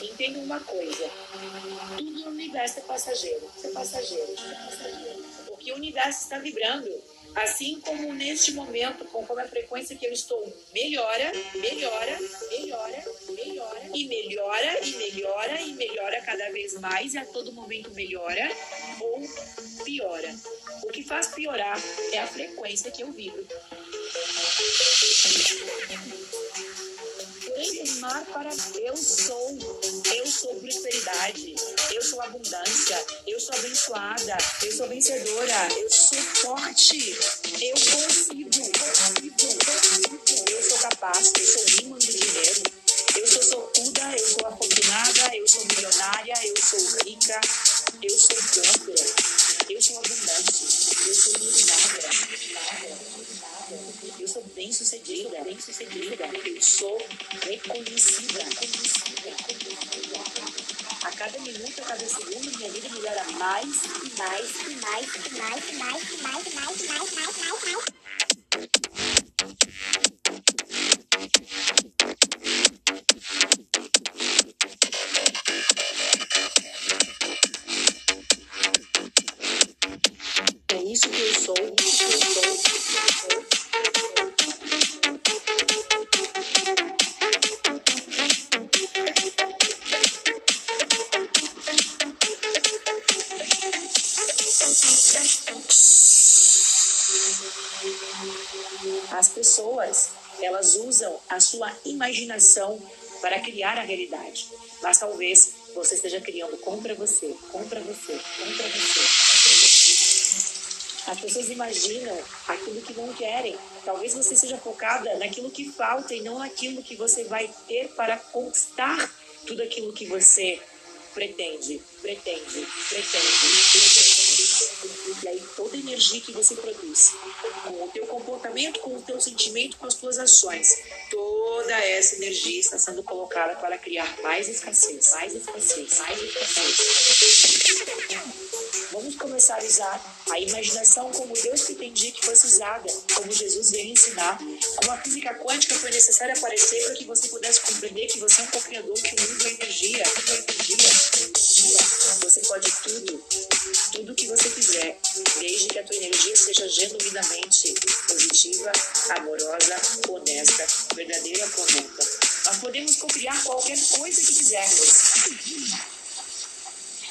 Entenda uma coisa: tudo no universo é passageiro. é passageiro. é passageiro. O que o universo está vibrando Assim como neste momento, conforme a frequência que eu estou melhora, melhora, melhora, melhora, e melhora, e melhora, e melhora cada vez mais, e a todo momento melhora ou piora. O que faz piorar é a frequência que eu vibro para eu sou. Eu sou prosperidade. Eu sou abundância. Eu sou abençoada. Eu sou vencedora. Eu sou forte. Eu consigo. Consigo. Consigo. Eu sou capaz. Eu sou imã do dinheiro. Eu sou sortuda. Eu sou afortunada. Eu sou milionária. Eu sou rica. Eu sou próspera. Eu sou abundante. Eu sou iluminada sucedida, bem-sucedida. Eu sou reconhecida, reconhecida, A cada minuto, a cada segundo, minha vida melhora mais e mais e mais e mais e mais e mais e mais e mais mais mais mais. É isso que eu sou, isso As pessoas, elas usam a sua imaginação para criar a realidade. Mas talvez você esteja criando contra você, contra você, contra você. As pessoas imaginam aquilo que não querem. Talvez você seja focada naquilo que falta e não naquilo que você vai ter para conquistar tudo aquilo que você pretende, pretende, pretende, pretende. Energia que você produz, com o teu comportamento, com o teu sentimento, com as tuas ações, toda essa energia está sendo colocada para criar mais escassez, mais escassez, mais escassez. Vamos começar a usar a imaginação como Deus pretendia que fosse usada, como Jesus veio ensinar, como a física quântica foi necessária aparecer para que você pudesse compreender que você é um co-criador, que o mundo é energia, tudo é energia. Você pode tudo, tudo que você seja genuinamente positiva, amorosa, honesta, verdadeira, correta. Nós podemos copiar qualquer coisa que quisermos.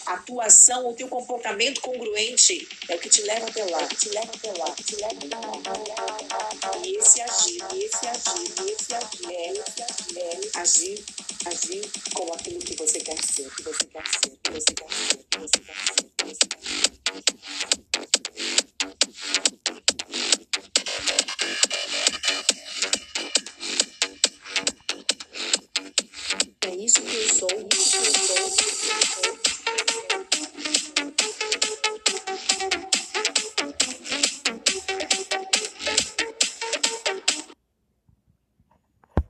A tua ação, o teu comportamento congruente é o que te leva até lá, te leva até lá, te leva até lá. E esse agir, esse agir, esse agir, é, esse agir, é, agir, agir como aquilo que você quer ser, que você quer ser, que você quer ser. 走一 we.